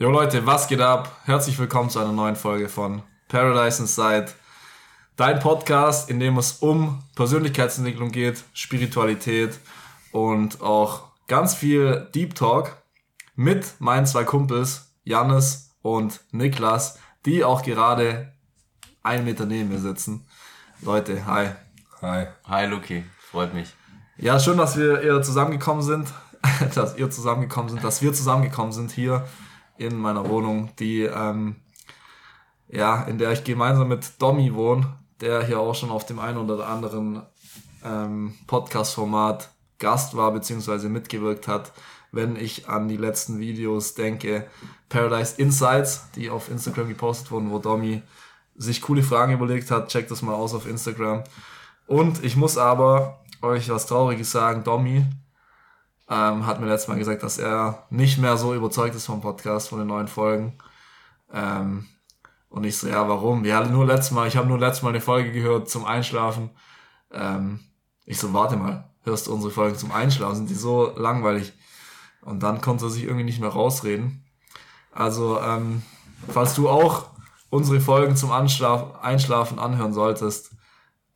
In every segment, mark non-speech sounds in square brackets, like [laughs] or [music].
Jo Leute, was geht ab? Herzlich willkommen zu einer neuen Folge von Paradise Inside. Dein Podcast, in dem es um Persönlichkeitsentwicklung geht, Spiritualität und auch ganz viel Deep Talk mit meinen zwei Kumpels, Jannis und Niklas, die auch gerade einen Meter neben mir sitzen. Leute, hi. Hi. Hi Luki, freut mich. Ja, schön, dass wir eher zusammengekommen sind, [laughs] dass ihr zusammengekommen sind, dass wir zusammengekommen sind hier in meiner Wohnung, die ähm, ja, in der ich gemeinsam mit Domi wohne, der hier auch schon auf dem einen oder anderen ähm, Podcast-Format Gast war bzw. mitgewirkt hat. Wenn ich an die letzten Videos denke, Paradise Insights, die auf Instagram gepostet wurden, wo Domi sich coole Fragen überlegt hat, checkt das mal aus auf Instagram. Und ich muss aber euch was Trauriges sagen, Domi ähm, hat mir letztes Mal gesagt, dass er nicht mehr so überzeugt ist vom Podcast, von den neuen Folgen. Ähm, und ich so, ja, warum? Ja, nur letztes Mal, ich habe nur letztes Mal eine Folge gehört zum Einschlafen. Ähm, ich so, warte mal, hörst du unsere Folgen zum Einschlafen? Sind die so langweilig? Und dann konnte er sich irgendwie nicht mehr rausreden. Also, ähm, falls du auch unsere Folgen zum Anschlaf Einschlafen anhören solltest,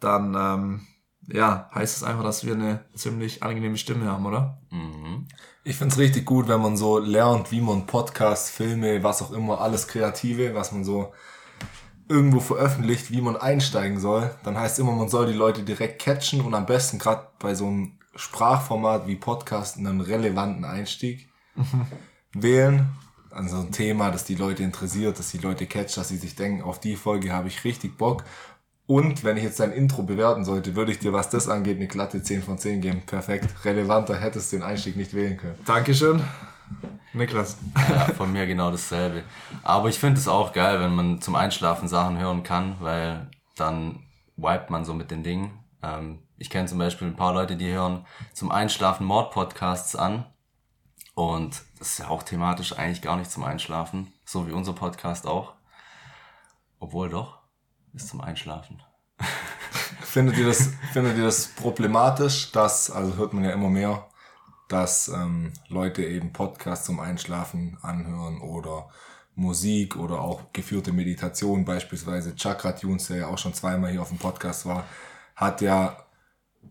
dann ähm, ja, heißt es einfach, dass wir eine ziemlich angenehme Stimme haben, oder? Mhm. Ich find's richtig gut, wenn man so lernt, wie man Podcasts, Filme, was auch immer, alles Kreative, was man so irgendwo veröffentlicht, wie man einsteigen soll. Dann heißt immer, man soll die Leute direkt catchen und am besten gerade bei so einem Sprachformat wie Podcast einen relevanten Einstieg mhm. [laughs] wählen. Also ein Thema, das die Leute interessiert, dass die Leute catchen, dass sie sich denken, auf die Folge habe ich richtig Bock. Und wenn ich jetzt dein Intro bewerten sollte, würde ich dir, was das angeht, eine glatte 10 von 10 geben. Perfekt. Relevanter hättest du den Einstieg nicht wählen können. Dankeschön. Niklas. Ja, von mir genau dasselbe. Aber ich finde es auch geil, wenn man zum Einschlafen Sachen hören kann, weil dann wiped man so mit den Dingen. Ähm, ich kenne zum Beispiel ein paar Leute, die hören zum Einschlafen Mord-Podcasts an. Und das ist ja auch thematisch eigentlich gar nicht zum Einschlafen, so wie unser Podcast auch. Obwohl doch ist zum Einschlafen. [laughs] findet, ihr das, findet ihr das problematisch, dass, also hört man ja immer mehr, dass ähm, Leute eben Podcasts zum Einschlafen anhören oder Musik oder auch geführte Meditation, beispielsweise Chakra Tunes, der ja auch schon zweimal hier auf dem Podcast war, hat ja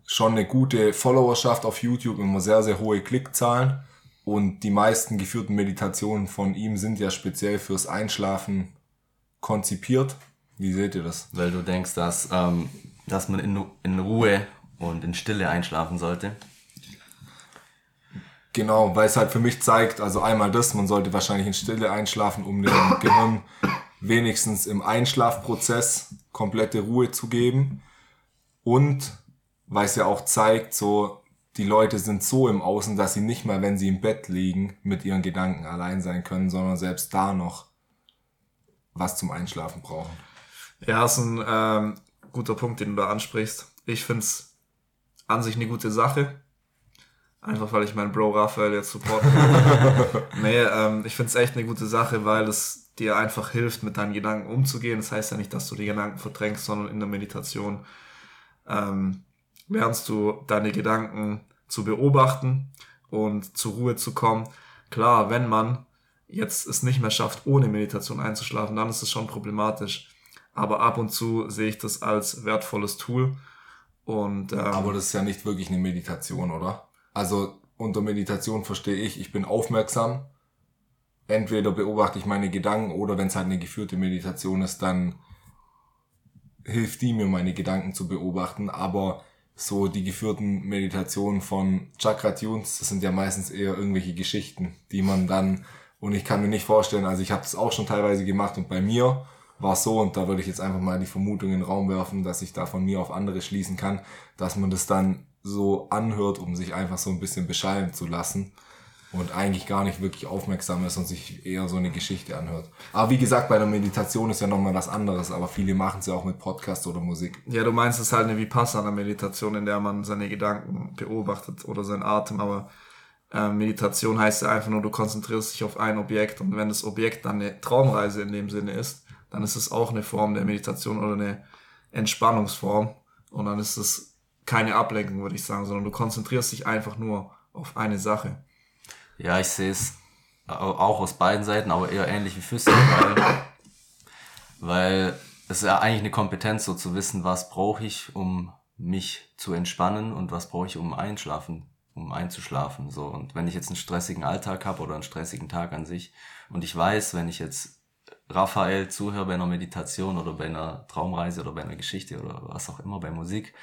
schon eine gute Followerschaft auf YouTube, immer sehr, sehr hohe Klickzahlen. Und die meisten geführten Meditationen von ihm sind ja speziell fürs Einschlafen konzipiert. Wie seht ihr das? Weil du denkst, dass, ähm, dass man in, in Ruhe und in Stille einschlafen sollte. Genau, weil es halt für mich zeigt, also einmal das, man sollte wahrscheinlich in Stille einschlafen, um dem [coughs] Gehirn wenigstens im Einschlafprozess komplette Ruhe zu geben. Und weil es ja auch zeigt, so die Leute sind so im Außen, dass sie nicht mal, wenn sie im Bett liegen, mit ihren Gedanken allein sein können, sondern selbst da noch was zum Einschlafen brauchen. Ja, ist ein ähm, guter Punkt, den du da ansprichst. Ich find's an sich eine gute Sache. Einfach weil ich meinen Bro Raphael jetzt supporten [laughs] Nee, ähm, ich find's echt eine gute Sache, weil es dir einfach hilft, mit deinen Gedanken umzugehen. Das heißt ja nicht, dass du die Gedanken verdrängst, sondern in der Meditation ähm, lernst du deine Gedanken zu beobachten und zur Ruhe zu kommen. Klar, wenn man jetzt es nicht mehr schafft, ohne Meditation einzuschlafen, dann ist es schon problematisch aber ab und zu sehe ich das als wertvolles Tool. Und, ähm, aber das ist ja nicht wirklich eine Meditation, oder? Also unter Meditation verstehe ich, ich bin aufmerksam. Entweder beobachte ich meine Gedanken oder wenn es halt eine geführte Meditation ist, dann hilft die mir, meine Gedanken zu beobachten. Aber so die geführten Meditationen von Chakra Tunes, das sind ja meistens eher irgendwelche Geschichten, die man dann, und ich kann mir nicht vorstellen, also ich habe das auch schon teilweise gemacht und bei mir war so und da würde ich jetzt einfach mal die Vermutung in den Raum werfen, dass ich da von mir auf andere schließen kann, dass man das dann so anhört, um sich einfach so ein bisschen beschallen zu lassen und eigentlich gar nicht wirklich aufmerksam ist und sich eher so eine Geschichte anhört. Aber wie gesagt, bei der Meditation ist ja nochmal was anderes, aber viele machen es ja auch mit Podcast oder Musik. Ja, du meinst es halt eine Vipassana Meditation, in der man seine Gedanken beobachtet oder seinen Atem, aber äh, Meditation heißt ja einfach nur, du konzentrierst dich auf ein Objekt und wenn das Objekt dann eine Traumreise in dem Sinne ist, dann ist es auch eine Form der Meditation oder eine Entspannungsform. Und dann ist es keine Ablenkung, würde ich sagen, sondern du konzentrierst dich einfach nur auf eine Sache. Ja, ich sehe es auch aus beiden Seiten, aber eher ähnlich wie Füße, weil, weil es ist ja eigentlich eine Kompetenz, so zu wissen, was brauche ich, um mich zu entspannen und was brauche ich, um einschlafen, um einzuschlafen. So. Und wenn ich jetzt einen stressigen Alltag habe oder einen stressigen Tag an sich und ich weiß, wenn ich jetzt Raphael zuhöre bei einer Meditation oder bei einer Traumreise oder bei einer Geschichte oder was auch immer, bei Musik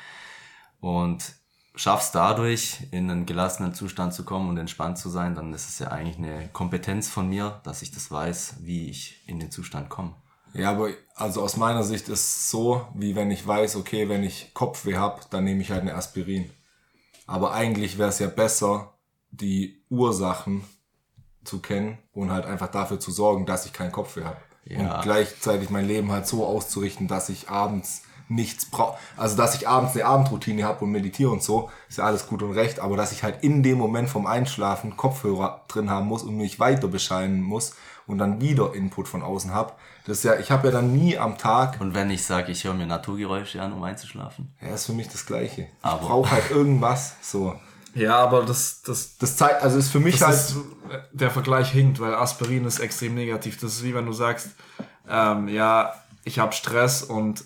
und schaffst dadurch in einen gelassenen Zustand zu kommen und entspannt zu sein, dann ist es ja eigentlich eine Kompetenz von mir, dass ich das weiß, wie ich in den Zustand komme. Ja, aber also aus meiner Sicht ist es so, wie wenn ich weiß, okay, wenn ich Kopfweh habe, dann nehme ich halt eine Aspirin. Aber eigentlich wäre es ja besser, die Ursachen zu kennen und halt einfach dafür zu sorgen, dass ich keinen Kopfweh habe. Ja. Und gleichzeitig mein Leben halt so auszurichten, dass ich abends nichts brauche. Also, dass ich abends eine Abendroutine habe und meditiere und so, ist ja alles gut und recht. Aber dass ich halt in dem Moment vom Einschlafen Kopfhörer drin haben muss und mich weiter bescheiden muss und dann wieder Input von außen habe. Das ist ja, ich habe ja dann nie am Tag. Und wenn ich sage, ich höre mir Naturgeräusche an, um einzuschlafen? Ja, ist für mich das Gleiche. Aber. Ich brauche halt irgendwas, so. Ja, aber das, das, das zeigt, also ist für mich halt. Ist, der Vergleich hinkt, weil Aspirin ist extrem negativ. Das ist wie wenn du sagst, ähm, ja, ich habe Stress und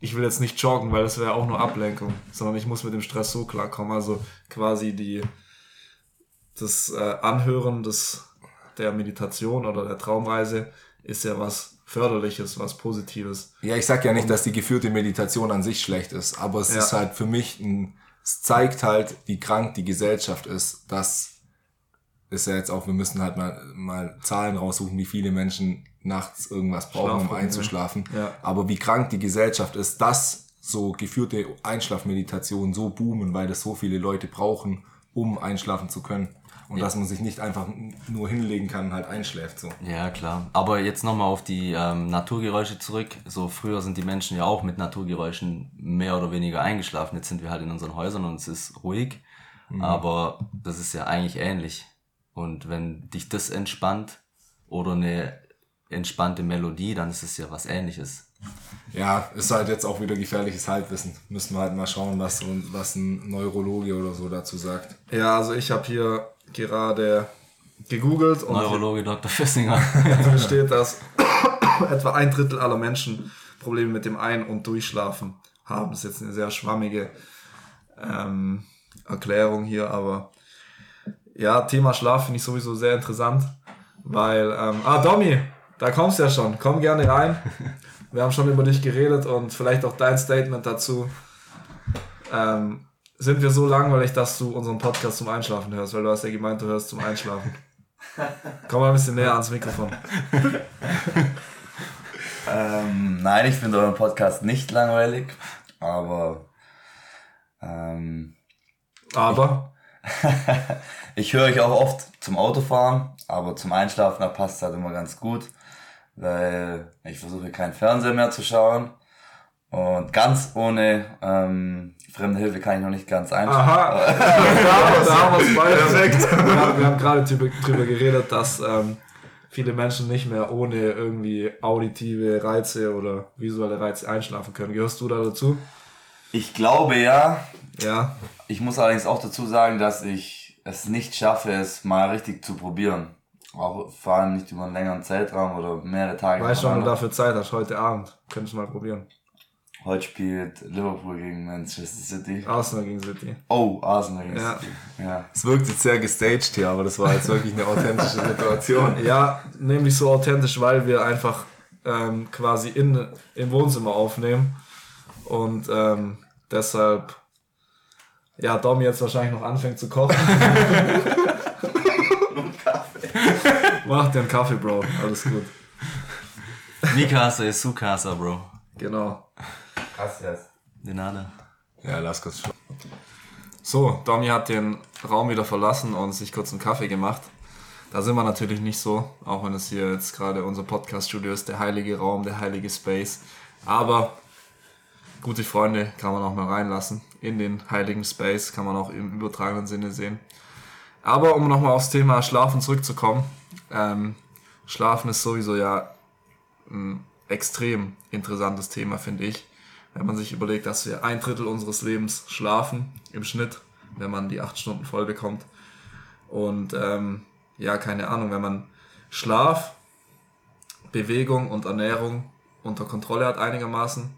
ich will jetzt nicht joggen, weil das wäre auch nur Ablenkung, sondern ich muss mit dem Stress so klarkommen. Also quasi die, das äh, Anhören des, der Meditation oder der Traumreise ist ja was Förderliches, was Positives. Ja, ich sag ja nicht, dass die geführte Meditation an sich schlecht ist, aber es ja. ist halt für mich ein, es zeigt halt, wie krank die Gesellschaft ist. Das ist ja jetzt auch, wir müssen halt mal, mal Zahlen raussuchen, wie viele Menschen nachts irgendwas brauchen, Schlafen, um einzuschlafen. Ja. Aber wie krank die Gesellschaft ist, dass so geführte Einschlafmeditationen so boomen, weil das so viele Leute brauchen, um einschlafen zu können. Und ja. dass man sich nicht einfach nur hinlegen kann und halt einschläft so. Ja, klar. Aber jetzt nochmal auf die ähm, Naturgeräusche zurück. So früher sind die Menschen ja auch mit Naturgeräuschen mehr oder weniger eingeschlafen. Jetzt sind wir halt in unseren Häusern und es ist ruhig. Mhm. Aber das ist ja eigentlich ähnlich. Und wenn dich das entspannt oder eine entspannte Melodie, dann ist es ja was ähnliches. Ja, ist halt jetzt auch wieder gefährliches Halbwissen. Müssen wir halt mal schauen, was, was ein Neurologe oder so dazu sagt. Ja, also ich habe hier gerade gegoogelt und Neurologe Dr. Fissinger. [laughs] da steht, dass [coughs] etwa ein Drittel aller Menschen Probleme mit dem Ein- und Durchschlafen haben. Das ist jetzt eine sehr schwammige ähm, Erklärung hier, aber ja, Thema Schlaf finde ich sowieso sehr interessant, weil, ähm, ah, Domi, da kommst du ja schon. Komm gerne rein. [laughs] Wir haben schon über dich geredet und vielleicht auch dein Statement dazu. Ähm, sind wir so langweilig, dass du unseren Podcast zum Einschlafen hörst? Weil du hast ja gemeint, du hörst zum Einschlafen. [laughs] Komm mal ein bisschen näher ans Mikrofon. ähm, nein, ich finde euren Podcast nicht langweilig, aber. Ähm, aber? Ich, [laughs] ich höre euch auch oft zum Autofahren, aber zum Einschlafen, da passt es halt immer ganz gut weil ich versuche keinen Fernseher mehr zu schauen. Und ganz ohne ähm, fremde Hilfe kann ich noch nicht ganz einschlafen. Aha, da, [laughs] da haben wir es beide. Perfekt. Wir haben, wir haben gerade drüber geredet, dass ähm, viele Menschen nicht mehr ohne irgendwie auditive Reize oder visuelle Reize einschlafen können. Gehörst du da dazu? Ich glaube ja. Ja. Ich muss allerdings auch dazu sagen, dass ich es nicht schaffe, es mal richtig zu probieren. Auch vor allem nicht über einen längeren Zeitraum oder mehrere Tage. Weißt du, wann du dafür Zeit hast? Heute Abend. Könntest du mal probieren. Heute spielt Liverpool gegen Manchester City. Arsenal gegen City. Oh, Arsenal gegen ja. City. Ja. Es wirkt jetzt sehr gestaged hier, aber das war jetzt wirklich eine authentische Situation. [laughs] Ja, nämlich so authentisch, weil wir einfach ähm, quasi in, im Wohnzimmer aufnehmen. Und ähm, deshalb, ja, Dom jetzt wahrscheinlich noch anfängt zu kochen. [laughs] Mach dir einen Kaffee, Bro. Alles gut. Mi casa ist su casa, Bro. Genau. Gracias. De nada. Ja, lass kurz. So, Domi hat den Raum wieder verlassen und sich kurz einen Kaffee gemacht. Da sind wir natürlich nicht so, auch wenn es hier jetzt gerade unser Podcast-Studio ist, der heilige Raum, der heilige Space. Aber gute Freunde kann man auch mal reinlassen. In den heiligen Space kann man auch im übertragenen Sinne sehen. Aber um nochmal aufs Thema Schlafen zurückzukommen, ähm, Schlafen ist sowieso ja ein extrem interessantes Thema, finde ich. Wenn man sich überlegt, dass wir ein Drittel unseres Lebens schlafen, im Schnitt, wenn man die acht Stunden voll bekommt. Und ähm, ja, keine Ahnung, wenn man Schlaf, Bewegung und Ernährung unter Kontrolle hat einigermaßen,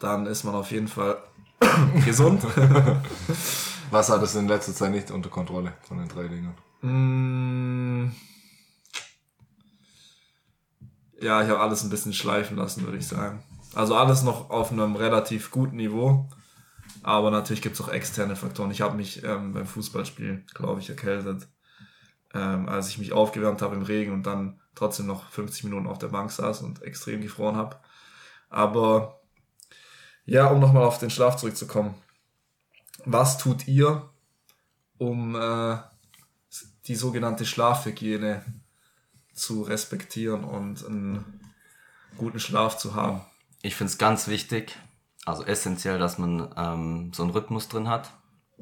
dann ist man auf jeden Fall [coughs] gesund. [laughs] Was hat es in letzter Zeit nicht unter Kontrolle von den drei Dingen? Mm. Ja, ich habe alles ein bisschen schleifen lassen, würde ich sagen. Also alles noch auf einem relativ guten Niveau. Aber natürlich gibt es auch externe Faktoren. Ich habe mich ähm, beim Fußballspiel, glaube ich, erkältet. Ähm, als ich mich aufgewärmt habe im Regen und dann trotzdem noch 50 Minuten auf der Bank saß und extrem gefroren habe. Aber ja, um nochmal auf den Schlaf zurückzukommen. Was tut ihr, um äh, die sogenannte Schlafhygiene zu respektieren und einen guten Schlaf zu haben? Ich finde es ganz wichtig, also essentiell, dass man ähm, so einen Rhythmus drin hat.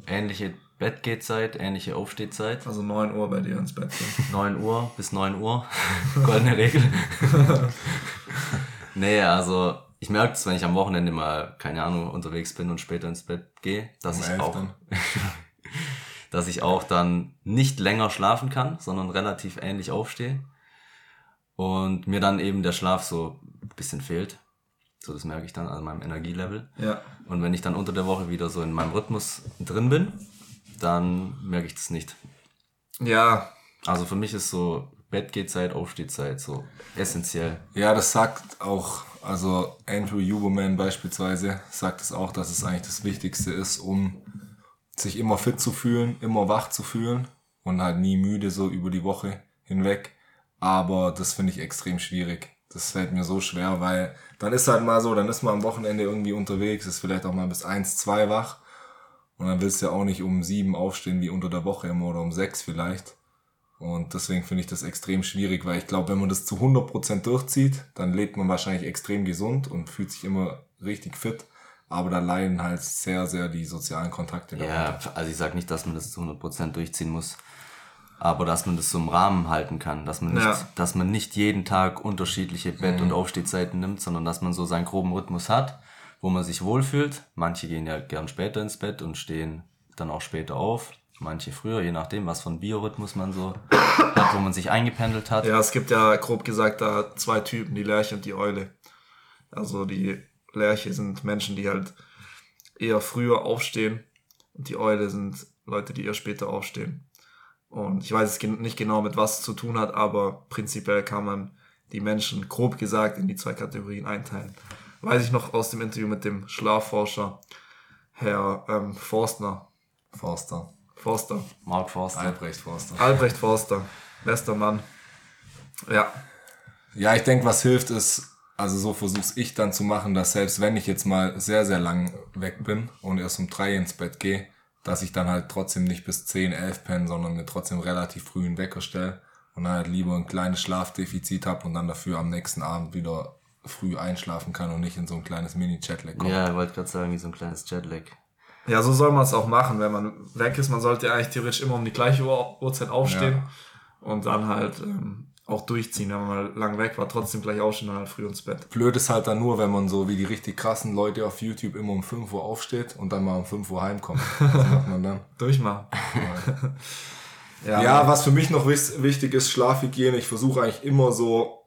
Ähnliche Bettgehzeit, ähnliche Aufstehzeit. Also 9 Uhr bei dir ins Bett gehen. [laughs] 9 Uhr bis 9 Uhr. [laughs] Goldene Regel. [laughs] nee, also ich merke es, wenn ich am Wochenende mal, keine Ahnung, unterwegs bin und später ins Bett gehe, dass Um ich auch, dass ich auch dann nicht länger schlafen kann, sondern relativ ähnlich aufstehe. Und mir dann eben der Schlaf so ein bisschen fehlt. So, das merke ich dann an meinem Energielevel. Ja. Und wenn ich dann unter der Woche wieder so in meinem Rhythmus drin bin, dann merke ich das nicht. Ja, Also für mich ist so Bettgehzeit, Aufstehzeit so essentiell. Ja, das sagt auch, also Andrew Huberman beispielsweise sagt es auch, dass es eigentlich das Wichtigste ist, um sich immer fit zu fühlen, immer wach zu fühlen und halt nie müde so über die Woche hinweg. Aber das finde ich extrem schwierig. Das fällt mir so schwer, weil dann ist halt mal so, dann ist man am Wochenende irgendwie unterwegs, ist vielleicht auch mal bis eins, zwei wach. Und dann willst du ja auch nicht um sieben aufstehen wie unter der Woche immer oder um sechs vielleicht. Und deswegen finde ich das extrem schwierig, weil ich glaube, wenn man das zu 100% durchzieht, dann lebt man wahrscheinlich extrem gesund und fühlt sich immer richtig fit. Aber da leiden halt sehr, sehr die sozialen Kontakte Ja, also ich sage nicht, dass man das zu 100% durchziehen muss, aber dass man das so im Rahmen halten kann, dass man nicht, Ja. dass man nicht jeden Tag unterschiedliche Bett- und Aufstehzeiten nimmt, sondern dass man so seinen groben Rhythmus hat, wo man sich wohlfühlt. Manche gehen ja gern später ins Bett und stehen dann auch später auf, manche früher, je nachdem, was für ein Biorhythmus man so hat, wo man sich eingependelt hat. ja, es gibt ja grob gesagt da zwei Typen, die Lerche und die Eule. Also die Lerche sind Menschen, die halt eher früher aufstehen und die Eule sind Leute, die eher später aufstehen. Und ich weiß es nicht genau, mit was es zu tun hat, aber prinzipiell kann man die Menschen grob gesagt in die zwei Kategorien einteilen. Weiß ich noch aus dem Interview mit dem Schlafforscher Herr ähm, Forstner. Forster. Forster. Mark Forster. Albrecht Forster. Albrecht Forster. Bester Mann. Ja. Ja, ich denke, was hilft ist, also so versuch's ich dann zu machen, dass selbst wenn ich jetzt mal sehr, sehr lang weg bin und erst um drei ins Bett gehe, dass ich dann halt trotzdem nicht bis 10, 11 penne, sondern mir trotzdem relativ früh einen Wecker stelle und dann halt lieber ein kleines Schlafdefizit habe und dann dafür am nächsten Abend wieder früh einschlafen kann und nicht in so ein kleines Mini-Chatlag komme. Ja, ich wollte gerade sagen, wie so ein kleines Jetlag. Ja, so soll man es auch machen, wenn man weg ist. Man sollte eigentlich theoretisch immer um die gleiche Uhr, Uhrzeit aufstehen und dann halt ähm, auch durchziehen, wenn man mal lang weg war, trotzdem gleich aufstehen und halt früh ins Bett. Blöd ist halt dann nur, wenn man so wie die richtig krassen Leute auf YouTube immer um 5 Uhr aufsteht und dann mal um 5 Uhr heimkommt. [laughs] Was macht man dann? Durchmachen. [laughs] ja, Ja, was für mich noch wichtig ist, Schlafhygiene. Ich versuche eigentlich immer so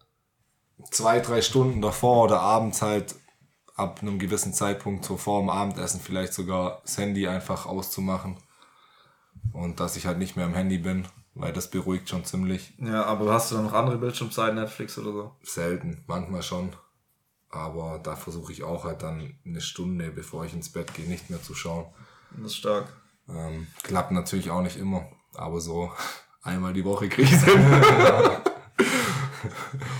zwei, drei Stunden davor oder abends halt ab einem gewissen Zeitpunkt, so vor dem Abendessen vielleicht sogar das Handy einfach auszumachen. Und dass ich halt nicht mehr am Handy bin, weil das beruhigt schon ziemlich ja, aber hast du dann noch andere Bildschirmzeiten, Netflix oder so? selten, manchmal schon. Aber da versuche ich auch halt dann eine Stunde, bevor ich ins Bett gehe, nicht mehr zu schauen. Das ist stark. Ähm, klappt natürlich auch nicht immer, aber so [laughs] einmal die Woche kriege ich hin. [laughs]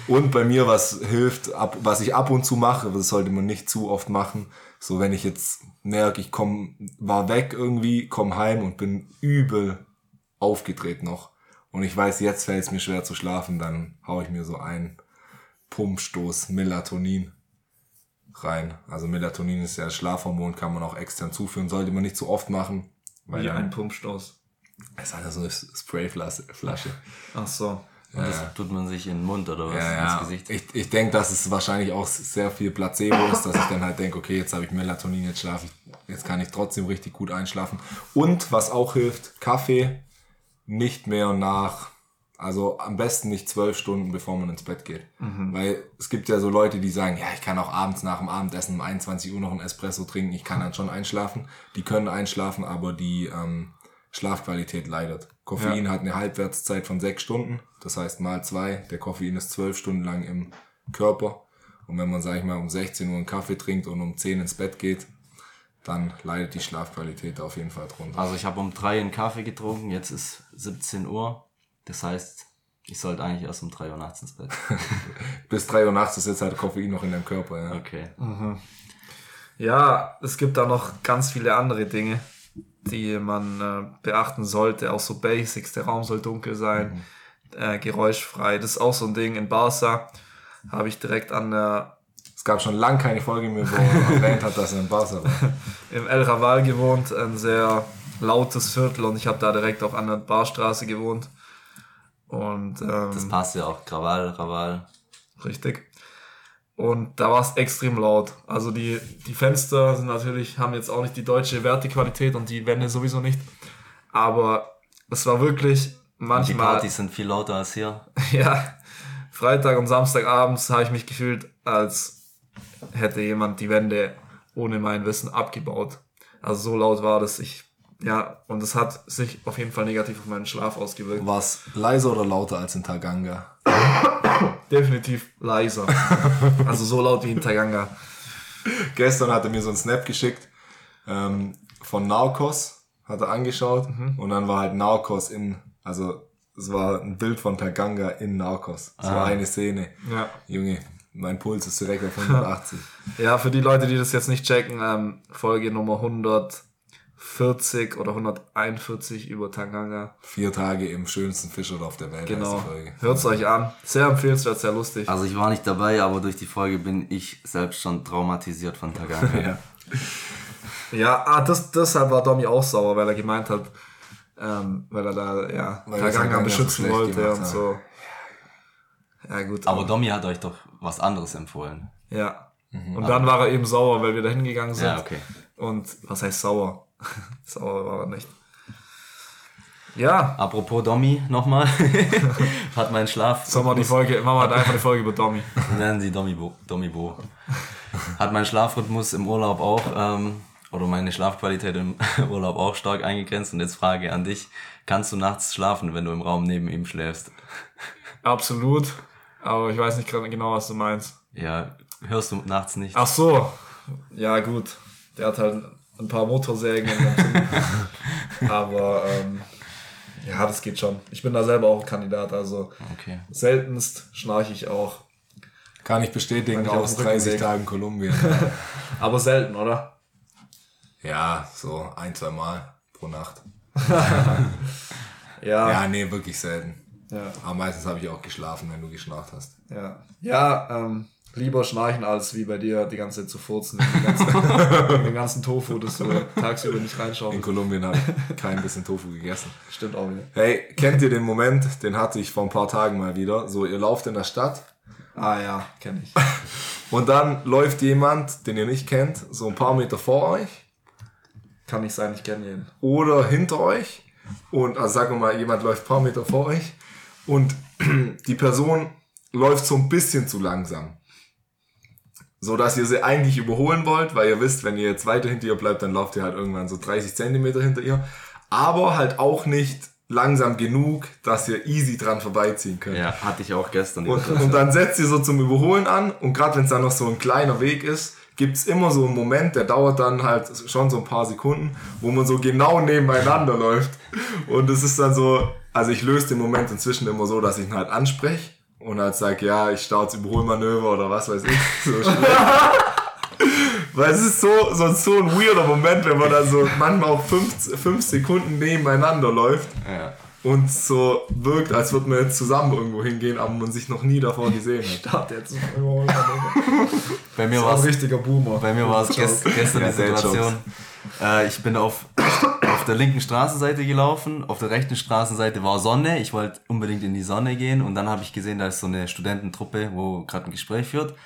Und bei mir, was hilft, ab, was ich ab und zu mache, das sollte man nicht zu oft machen. So, wenn ich jetzt merke, ich komm, war weg irgendwie, komm heim und bin übel aufgedreht noch. Und ich weiß, jetzt fällt es mir schwer zu schlafen, dann hau ich mir so einen Pumpstoß Melatonin rein. Also Melatonin ist ja das Schlafhormon, kann man auch extern zuführen, sollte man nicht zu oft machen. Weil Wie ein Pumpstoß. es ist halt so eine Sprayflasche. Flasche. Ach so. Und das tut man sich in den Mund oder was? Ja, ins ja. Gesicht? Ich, ich denke, dass es wahrscheinlich auch sehr viel Placebo ist, dass ich dann halt denke, okay, jetzt habe ich Melatonin, jetzt schlafe ich, jetzt kann ich trotzdem richtig gut einschlafen. Und was auch hilft, Kaffee nicht mehr nach Also am besten nicht zwölf Stunden, bevor man ins Bett geht. Weil es gibt ja so Leute, die sagen, ja, ich kann auch abends nach dem Abendessen um 21 Uhr noch einen Espresso trinken, ich kann dann schon einschlafen. Die können einschlafen, aber die ähm, Schlafqualität leidet. Koffein hat eine Halbwertszeit von sechs Stunden, das heißt mal zwei. Der Koffein ist zwölf Stunden lang im Körper. Und wenn man, sag ich mal, um 16 Uhr einen Kaffee trinkt und um 10 ins Bett geht, dann leidet die Schlafqualität auf jeden Fall drunter. Also ich habe um drei einen Kaffee getrunken, jetzt ist 17 Uhr. Das heißt, ich sollte eigentlich erst um drei Uhr nachts ins Bett. [laughs] Bis 3 Uhr nachts ist jetzt halt Koffein noch in deinem Körper. Ja. Okay. Ja, es gibt da noch ganz viele andere Dinge, die man äh, beachten sollte. Auch so Basics. Der Raum soll dunkel sein, äh, geräuschfrei. Das ist auch so ein Ding. In Barca habe ich direkt an der, Es gab schon lange keine Folge mehr, wo er [laughs] erwähnt hat, dass er in Barca war. im El Raval gewohnt, ein sehr lautes Viertel und ich habe da direkt auch an der Barstraße gewohnt. Und ähm, Das passt ja auch. Krawall, Krawall. Richtig. Und da war es extrem laut. Also die, die Fenster sind natürlich, haben jetzt auch nicht die deutsche Wertequalität und die Wände sowieso nicht. Aber es war wirklich Die manchmal, Partys sind viel lauter als hier. [laughs] ja, Freitag und Samstagabends habe ich mich gefühlt, als hätte jemand die Wände ohne mein Wissen abgebaut. Also so laut war das. Ich, ja, und es hat sich auf jeden Fall negativ auf meinen Schlaf ausgewirkt. War es leiser oder lauter als in Taganga? [coughs] Definitiv leiser. also so laut wie in Taganga. Gestern hat er mir so einen Snap geschickt ähm, von Narcos, hat er angeschaut und dann war halt Narcos in, also es war ein Bild von Taganga in Narcos. Es war eine Szene. Ja. Junge, mein Puls ist direkt auf 180. [laughs] Ja, für die Leute, die das jetzt nicht checken, ähm, Folge Nummer 140 oder 141 über Tanganga. Vier Tage im schönsten Fischerdorf der Welt Genau. Folge. Hört's euch an. Sehr empfehlenswert, sehr lustig. Also ich war nicht dabei, aber durch die Folge bin ich selbst schon traumatisiert von Tagana. [laughs] Ja. Ja, ah, das, deshalb war Domi auch sauer, weil er gemeint hat, ähm, weil er da, ja, Weil Tanganga Tanganga beschützen wollte und so. Ja, gut. Aber Domi hat euch doch was anderes empfohlen. ja. Und dann war er eben sauer, weil wir da hingegangen sind. Ja, okay. Und was heißt sauer? [laughs] sauer war er nicht. Ja, Apropos Domi nochmal. [laughs] hat mein Schlaf. sollen wir die Folge, machen wir einfach eine Folge über Domi. [laughs] Nennen sie Domibo. Domibo. Hat mein Schlafrhythmus im Urlaub auch, ähm, oder meine Schlafqualität im Urlaub auch stark eingegrenzt. Und jetzt Frage an dich. Kannst du nachts schlafen, wenn du im Raum neben ihm schläfst? Absolut. Aber ich weiß nicht gerade genau, was du meinst. Ja, hörst du nachts nicht? Ach so. Ja, gut. Der hat halt ein paar Motorsägen. in seinem Zimmer. Aber ähm, ja, das geht schon. Ich bin da selber auch ein Kandidat. Also Okay. seltenst schnarche ich auch. Kann ich bestätigen, ich aus dem Rücken 30 lieg. Tagen Kolumbien. [laughs] Aber selten, oder? ja, so ein, zwei Mal pro Nacht. [laughs] Ja. Ja, nee, wirklich selten. Ja. Aber meistens habe ich auch geschlafen, wenn du geschnarcht hast. Ja, ja ähm, lieber schnarchen, als wie bei dir die ganze Zeit zu furzen. Den ganzen, [laughs] den ganzen Tofu, das du tagsüber nicht In reinschauen. Kolumbien habe ich [laughs] kein bisschen Tofu gegessen. Stimmt auch wieder. Hey, kennt ihr den Moment, den hatte ich vor ein paar Tagen mal wieder. So, ihr lauft in der Stadt Ah ja, kenne ich. [laughs] und dann läuft jemand, den ihr nicht kennt, so ein paar Meter vor euch Kann nicht sein, ich kenne jeden. oder hinter euch. Und also sagen wir mal, jemand läuft ein paar Meter vor euch und [clears throat] die Person läuft so ein bisschen zu langsam. So dass ihr sie eigentlich überholen wollt, weil ihr wisst, wenn ihr jetzt weiter hinter ihr bleibt, dann lauft ihr halt irgendwann so 30 Zentimeter hinter ihr. Aber halt auch nicht langsam genug, dass ihr easy dran vorbeiziehen könnt. Ja, hatte ich auch gestern. Und, und dann setzt ihr so zum Überholen an und gerade wenn es dann noch so ein kleiner Weg ist, gibt's immer so einen Moment, der dauert dann halt schon so ein paar Sekunden, wo man so genau nebeneinander läuft. Und es ist dann so, also ich löse den Moment inzwischen immer so, dass ich ihn halt anspreche und halt sage, ja, ich starte Überholmanöver oder was weiß ich. So. [laughs] Weil es ist so, so, so ein weirder Moment, wenn man dann so manchmal auch fünf, fünf Sekunden nebeneinander läuft ja. und so wirkt, als würde man jetzt zusammen irgendwo hingehen, aber man sich noch nie davor gesehen hat. Start jetzt. [laughs] Bei mir Das war es richtiger Boomer. Bei mir war es gest gestern Ja, die Situation. Äh, ich bin auf, auf der linken Straßenseite gelaufen, auf der rechten Straßenseite war Sonne. Ich wollte unbedingt in die Sonne gehen und dann habe ich gesehen, da ist so eine Studententruppe, wo gerade ein Gespräch führt. Und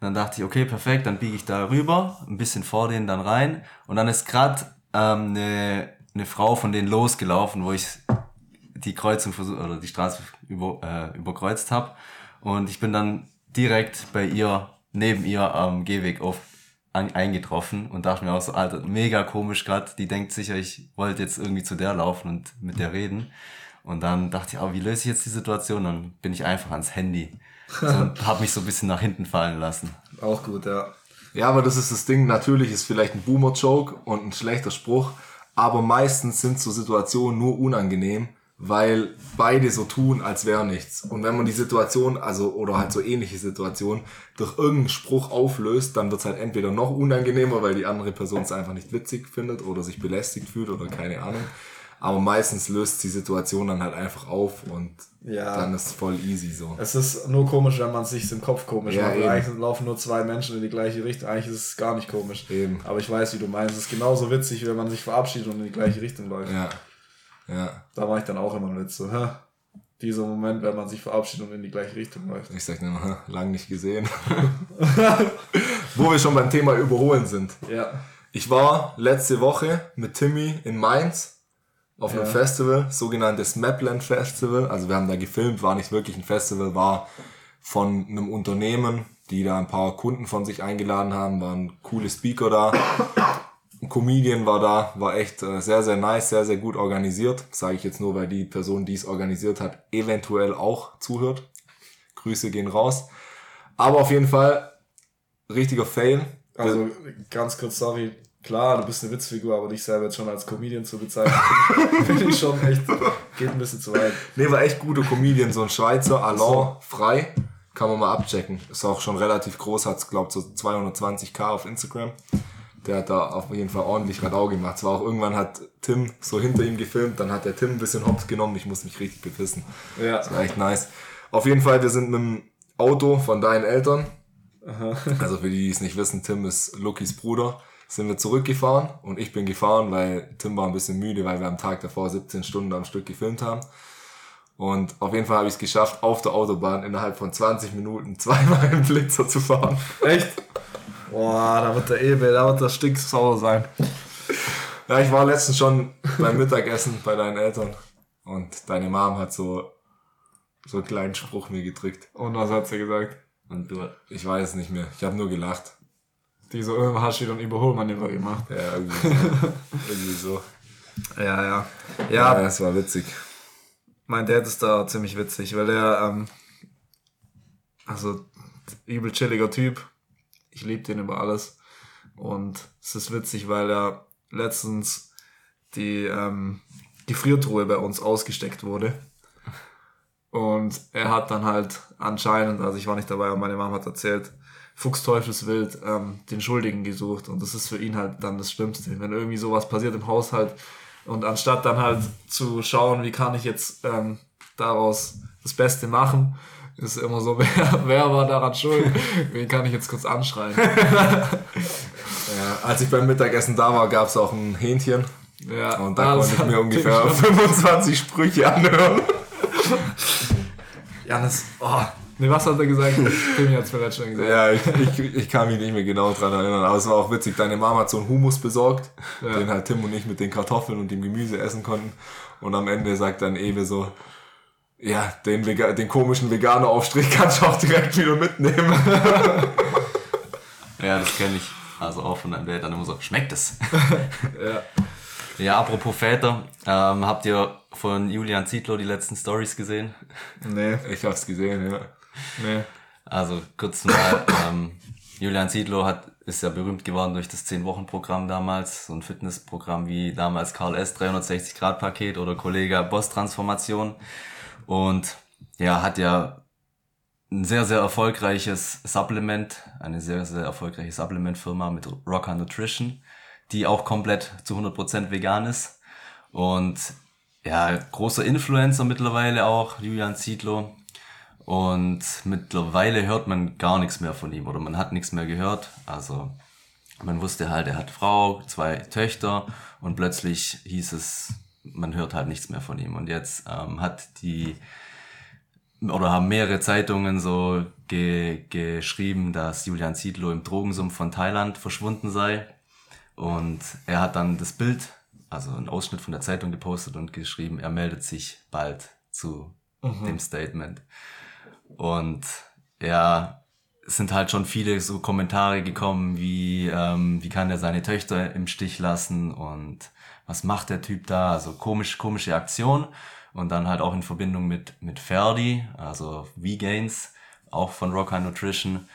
dann dachte ich, okay, perfekt, dann biege ich da rüber, ein bisschen vor denen dann rein. Und dann ist gerade ähm, eine, eine Frau von denen losgelaufen, wo ich die Kreuzung versucht oder die Straße über, äh, überkreuzt habe. Und ich bin dann direkt bei ihr, neben ihr am Gehweg auf an, eingetroffen und dachte mir auch so, Alter, mega komisch grad. Die denkt sicher, ich wollte jetzt irgendwie zu der laufen und mit der reden. Und dann dachte ich, oh, wie löse ich jetzt die Situation? Dann bin ich einfach ans Handy so, und [laughs] habe mich so ein bisschen nach hinten fallen lassen. Auch gut, ja. Ja, aber das ist das Ding. Natürlich ist vielleicht ein Boomer-Joke und ein schlechter Spruch, aber meistens sind so Situationen nur unangenehm, weil beide so tun, als wäre nichts. Und wenn man die Situation, also oder halt so ähnliche Situationen, durch irgendeinen Spruch auflöst, dann wird's halt entweder noch unangenehmer, weil die andere Person es einfach nicht witzig findet oder sich belästigt fühlt oder keine Ahnung. Aber meistens löst die Situation dann halt einfach auf und Ja. dann ist es voll easy so. Es ist nur komisch, wenn man es sich im Kopf komisch Ja, macht. eben. Eigentlich laufen nur zwei Menschen in die gleiche Richtung. Eigentlich ist es gar nicht komisch. Eben. Aber ich weiß, wie du meinst. Es ist genauso witzig, wenn man sich verabschiedet und in die gleiche Richtung läuft. Ja. Ja. Da mache ich dann auch immer Witz so, hä? Dieser Moment, wenn man sich verabschiedet und in die gleiche Richtung läuft. Ich sag nur, lang nicht gesehen. [laughs] Wo wir schon beim Thema Überholen sind. Ja. Ich war letzte Woche mit Timmy in Mainz auf einem Ja. Festival, sogenanntes Mapland Festival. Also wir haben da gefilmt, war nicht wirklich ein Festival, war von einem Unternehmen, die da ein paar Kunden von sich eingeladen haben, waren coole Speaker da. Ein Comedian war da, war echt äh, sehr, sehr nice, sehr, sehr gut organisiert. Sage ich jetzt nur, weil die Person, die es organisiert hat, eventuell auch zuhört. Grüße gehen raus. Aber auf jeden Fall, richtiger Fail. Also ganz kurz, sorry. Klar, du bist eine Witzfigur, aber dich selber jetzt schon als Comedian zu bezeichnen, [laughs] finde ich schon echt, geht ein bisschen zu weit. Nee, war echt guter Comedian, so ein Schweizer, Alain Frei. Kann man mal abchecken. Ist auch schon relativ groß, hat glaubt so 220k auf Instagram. Der hat da auf jeden Fall ordentlich Radau gemacht. Zwar auch irgendwann hat Tim so hinter ihm gefilmt, dann hat der Tim ein bisschen Hops genommen. Ich muss mich richtig bepissen. Ja. Das war echt nice. Auf jeden Fall, wir sind mit dem Auto von deinen Eltern. Also für die, die es nicht wissen, Tim ist Lukis Bruder. Sind wir zurückgefahren und ich bin gefahren, weil Tim war ein bisschen müde, weil wir am Tag davor 17 Stunden am Stück gefilmt haben. Und auf jeden Fall habe ich es geschafft, auf der Autobahn innerhalb von 20 Minuten [laughs] zweimal im Blitzer zu fahren. Echt? Boah, da wird der Ewe, da wird der stinksauer sein. Ja, ich war letztens schon beim Mittagessen bei deinen Eltern und deine Mom hat so, so einen kleinen Spruch mir gedrückt. Und was hat sie gesagt? Und du, Ich weiß es nicht mehr. Ich habe nur gelacht. Die so, du wieder ein Überholmanöver gemacht. Ja, irgendwie so. [laughs] irgendwie so. Ja, ja. Ja, Ja, das war witzig. mein Dad ist da ziemlich witzig, weil er, ähm, also, übel chilliger Typ. Ich liebe den über alles. Und es ist witzig, weil er letztens die ähm, Gefriertruhe bei uns ausgesteckt wurde. Und er hat dann halt anscheinend, also ich war nicht dabei, aber meine Mama hat erzählt, Fuchsteufelswild ähm, den Schuldigen gesucht. Und das ist für ihn halt dann das Schlimmste. Wenn irgendwie sowas passiert im Haushalt und anstatt dann halt zu schauen, wie kann ich jetzt ähm, daraus das Beste machen, ist immer so, [laughs] wer, wer war daran schuld? Wen kann ich jetzt kurz anschreien? [laughs] Ja, als ich beim Mittagessen da war, gab es auch ein Hähnchen. Ja, Und da das konnte ich hat mir ungefähr Tim [laughs] schon- 25 Sprüche anhören. Janis, oh, nee, was hat er gesagt? Timmy hat's vielleicht schon gesagt. Ja, ich, ich, ich kann mich nicht mehr genau dran erinnern, aber es war auch witzig. Deine Mama hat so einen Hummus besorgt, Ja. den halt Tim und ich mit den Kartoffeln und dem Gemüse essen konnten. Und am Ende sagt dann Ewe so, ja, den, Vega den komischen Veganer-Aufstrich [laughs] kannst du auch direkt wieder mitnehmen. ja, das kenne ich. Also auch von deinem Dad dann immer so, schmeckt es? [laughs] Ja. Ja, apropos Väter, ähm, habt ihr von Julian Zietlow die letzten Stories gesehen? Nee, Ich hab's gesehen, ja. nee. Also kurz mal, ähm, Julian Zietlow hat, ist ja berühmt geworden durch das 10-Wochen-Programm damals, so ein Fitnessprogramm wie damals Karl S. 360-Grad-Paket oder Kollege Boss-Transformation. Und ja, hat ja ein sehr, sehr erfolgreiches Supplement, eine sehr, sehr erfolgreiche Supplement-Firma mit Rocker Nutrition, die auch komplett zu 100% vegan ist. Und ja, großer Influencer mittlerweile auch, Julian Zietlow. Und mittlerweile hört man gar nichts mehr von ihm oder man hat nichts mehr gehört. Also man wusste halt, er hat Frau, zwei Töchter und plötzlich hieß es, man hört halt nichts mehr von ihm. Und jetzt ähm, hat die oder haben mehrere Zeitungen so ge geschrieben, dass Julian Zietlow im Drogensumpf von Thailand verschwunden sei. Und er hat dann das Bild also einen Ausschnitt von der Zeitung gepostet und geschrieben, er meldet sich bald zu dem Statement. Und ja, sind halt schon viele so Kommentare gekommen, wie, ähm, wie kann er seine Töchter im Stich lassen und was macht der Typ da? Also komisch, komische Aktion. Und dann halt auch in Verbindung mit, mit Ferdi, also V-Gains, auch von Rock High Nutrition,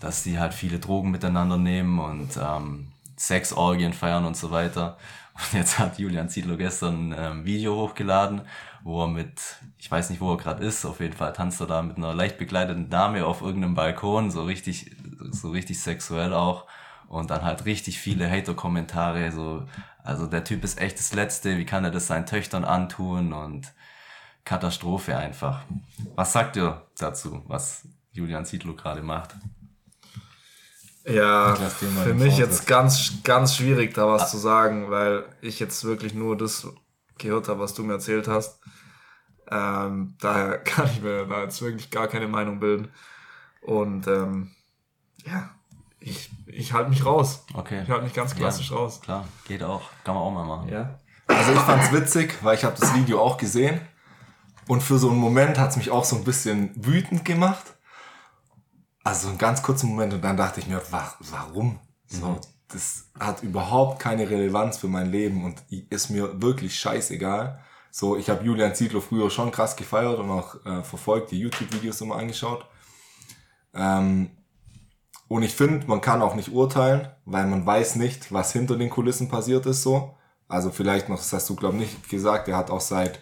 dass die halt viele Drogen miteinander nehmen und ähm, Sexorgien feiern und so weiter. Und jetzt hat Julian Ziedler gestern ein ähm, Video hochgeladen, wo er mit, ich weiß nicht, wo er gerade ist, auf jeden Fall tanzt er da mit einer leicht bekleideten Dame auf irgendeinem Balkon, so richtig, so richtig sexuell auch. Und dann halt richtig viele Hater-Kommentare, so, also der Typ ist echt das Letzte, wie kann er das seinen Töchtern antun und Katastrophe einfach. Was sagt ihr dazu, was Julian Ziedlow gerade macht? Ja, für mich jetzt ganz, ganz schwierig, da was zu sagen, weil ich jetzt wirklich nur das gehört habe, was du mir erzählt hast. Ähm, daher [laughs] kann ich mir da jetzt wirklich gar keine Meinung bilden. Und ähm, ja, ich, ich halte mich raus. Okay. Ich halte mich ganz klassisch ja, raus. Klar, geht auch. Kann man auch mal machen. Ja. Also ich fand's witzig, weil ich habe das Video auch gesehen. Und für so einen Moment hat's mich auch so ein bisschen wütend gemacht. Also einen ganz kurzen Moment und dann dachte ich mir, wa warum? So, das hat überhaupt keine Relevanz für mein Leben und ist mir wirklich scheißegal. So, ich habe Julian Zietlow früher schon krass gefeiert und auch äh, verfolgt, die YouTube-Videos immer angeschaut. Ähm, und ich finde, man kann auch nicht urteilen, weil man weiß nicht, was hinter den Kulissen passiert ist so. Also vielleicht noch, das hast du glaube nicht gesagt, er hat auch seit,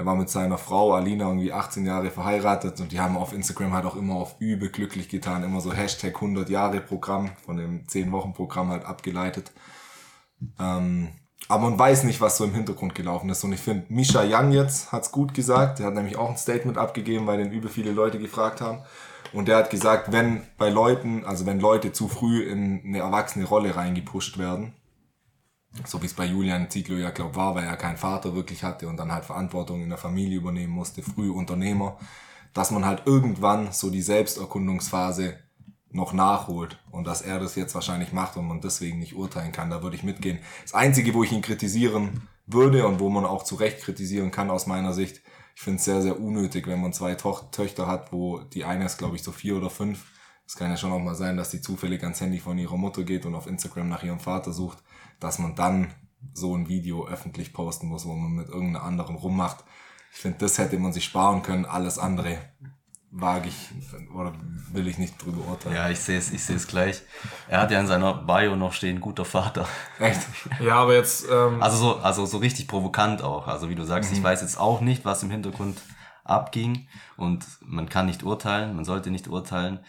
er war mit seiner Frau Alina irgendwie 18 Jahre verheiratet und die haben auf Instagram halt auch immer auf übel glücklich getan, immer so Hashtag 100 Jahre Programm von dem 10 Wochen Programm halt abgeleitet. Ähm, aber man weiß nicht, was so im Hintergrund gelaufen ist. Und ich finde, Misha Young jetzt hat's gut gesagt. Der hat nämlich auch ein Statement abgegeben, weil den übel viele Leute gefragt haben. Und der hat gesagt, wenn bei Leuten, also wenn Leute zu früh in eine erwachsene Rolle reingepusht werden, so wie es bei Julian Zietlow ja glaub war, weil er keinen Vater wirklich hatte und dann halt Verantwortung in der Familie übernehmen musste, früh Unternehmer, dass man halt irgendwann so die Selbsterkundungsphase noch nachholt und dass er das jetzt wahrscheinlich macht und man deswegen nicht urteilen kann, da würde ich mitgehen. Das Einzige, wo ich ihn kritisieren würde und wo man auch zu Recht kritisieren kann aus meiner Sicht, ich finde es sehr, sehr unnötig, wenn man zwei Toch Töchter hat, wo die eine ist, glaube ich, so vier oder fünf. Es kann ja schon auch mal sein, dass die zufällig ans Handy von ihrer Mutter geht und auf Instagram nach ihrem Vater sucht, dass man dann so ein Video öffentlich posten muss, wo man mit irgendeiner anderen rummacht. Ich finde, das hätte man sich sparen können. Alles andere wage ich oder will ich nicht drüber urteilen. Ja, ich sehe es, ich sehe es gleich. Er hat ja in seiner Bio noch stehen, guter Vater. Echt? [laughs] Ja, aber jetzt, ähm, Also so, also so richtig provokant auch. Also wie du sagst, ich weiß jetzt auch nicht, was im Hintergrund abging und man kann nicht urteilen, man sollte nicht urteilen.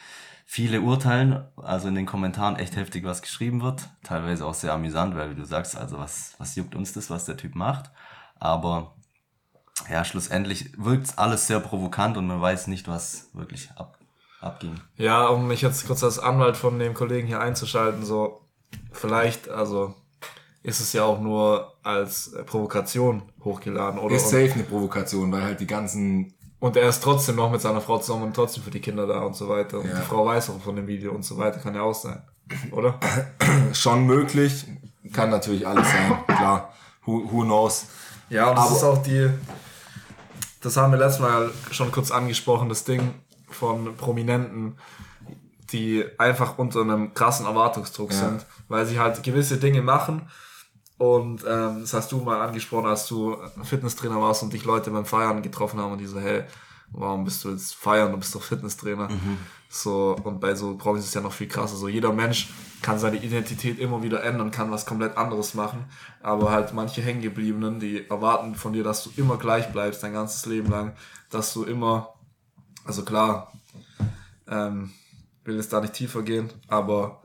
Viele urteilen, also in den Kommentaren echt heftig was geschrieben wird, teilweise auch sehr amüsant, weil wie du sagst, also was, was juckt uns das, was der Typ macht. Aber ja, schlussendlich wirkt alles sehr provokant und man weiß nicht, was wirklich ab, abging. ja, um mich jetzt kurz als Anwalt von dem Kollegen hier einzuschalten, so, vielleicht, also, ist es ja auch nur als Provokation hochgeladen, oder? Ist safe eine Provokation, weil halt die ganzen Und er ist trotzdem noch mit seiner Frau zusammen und trotzdem für die Kinder da und so weiter. Und Ja. die Frau weiß auch von dem Video und so weiter, kann ja auch sein. Oder? [clears throat] schon möglich, kann natürlich alles sein, klar. Who, who knows? Ja, und das Aber- ist auch die, das haben wir letztes Mal schon kurz angesprochen, das Ding von Prominenten, die einfach unter einem krassen Erwartungsdruck Ja. sind, weil sie halt gewisse Dinge machen. Und ähm, das hast du mal angesprochen, als du Fitnesstrainer warst und dich Leute beim Feiern getroffen haben und die so, hey, warum bist du jetzt feiern, du bist doch Fitnesstrainer. So, und bei so Promis ist es ja noch viel krasser. So, jeder Mensch kann seine Identität immer wieder ändern, kann was komplett anderes machen. Aber halt manche Hängengebliebenen, die erwarten von dir, dass du immer gleich bleibst, dein ganzes Leben lang, dass du immer, also klar, ähm, will jetzt da nicht tiefer gehen, aber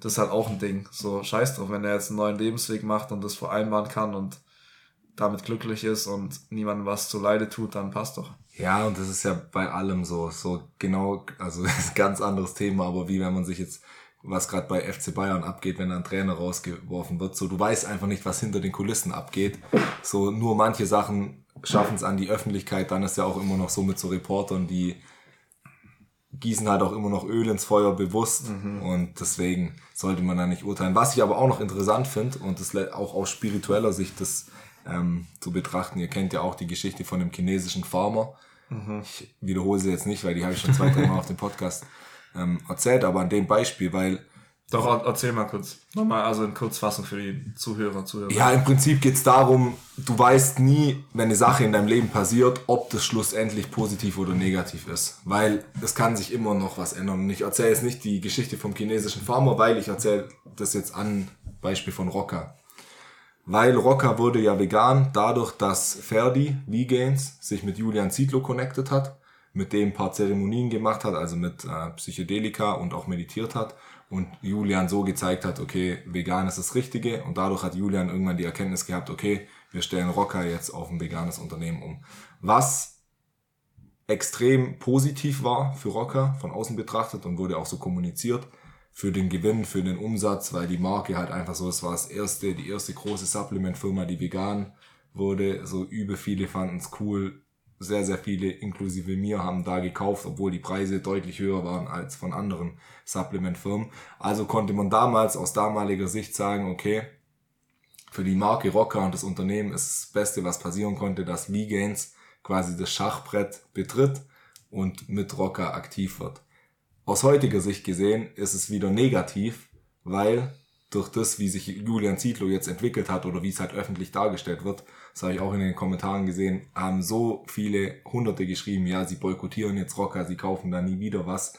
das ist halt auch ein Ding. So, scheiß drauf, wenn er jetzt einen neuen Lebensweg macht und das vereinbaren kann und damit glücklich ist und niemandem was zu Leide tut, dann passt doch. Ja, und das ist ja bei allem so, so genau, also [laughs] das ist ein ganz anderes Thema, aber wie wenn man sich jetzt, was gerade bei FC Bayern abgeht, wenn ein Trainer rausgeworfen wird, so du weißt einfach nicht, was hinter den Kulissen abgeht. So nur manche Sachen schaffen es an die Öffentlichkeit, dann ist ja auch immer noch so mit so Reportern, die gießen halt auch immer noch Öl ins Feuer bewusst und deswegen sollte man da nicht urteilen. Was ich aber auch noch interessant finde und das auch aus spiritueller Sicht das ähm, zu betrachten, ihr kennt ja auch die Geschichte von dem chinesischen Farmer. Ich wiederhole sie jetzt nicht, weil die habe ich schon zwei, drei Mal [laughs] auf dem Podcast ähm, erzählt, aber an dem Beispiel, weil Doch, er- erzähl mal kurz. Nochmal, also in Kurzfassung für die Zuhörer, Zuhörer. Ja, im Prinzip geht's darum, du weißt nie, wenn eine Sache in deinem Leben passiert, ob das schlussendlich positiv oder negativ ist. Weil es kann sich immer noch was ändern. Und ich erzähle jetzt nicht die Geschichte vom chinesischen Farmer, weil ich erzähle das jetzt an Beispiel von Rocker. Weil Rocker wurde ja vegan dadurch, dass Ferdi Vegans sich mit Julian Zietlow connected hat, mit dem ein paar Zeremonien gemacht hat, also mit äh, Psychedelika und auch meditiert hat und Julian so gezeigt hat, okay, vegan ist das Richtige und dadurch hat Julian irgendwann die Erkenntnis gehabt, okay, wir stellen Rocker jetzt auf ein veganes Unternehmen um. Was extrem positiv war für Rocker von außen betrachtet und wurde auch so kommuniziert für den Gewinn, für den Umsatz, weil die Marke halt einfach so, es war das erste, die erste große Supplement-Firma, die vegan wurde. So übel viele fanden es cool. Sehr, sehr viele, inklusive mir, haben da gekauft, obwohl die Preise deutlich höher waren als von anderen Supplement-Firmen. Also konnte man damals aus damaliger Sicht sagen, okay, für die Marke Rocker und das Unternehmen ist das Beste, was passieren konnte, dass Vegans quasi das Schachbrett betritt und mit Rocker aktiv wird. Aus heutiger Sicht gesehen ist es wieder negativ, weil durch das, wie sich Julian Zietlow jetzt entwickelt hat oder wie es halt öffentlich dargestellt wird, das habe ich auch in den Kommentaren gesehen, haben so viele Hunderte geschrieben, ja, sie boykottieren jetzt Rocker, sie kaufen da nie wieder was.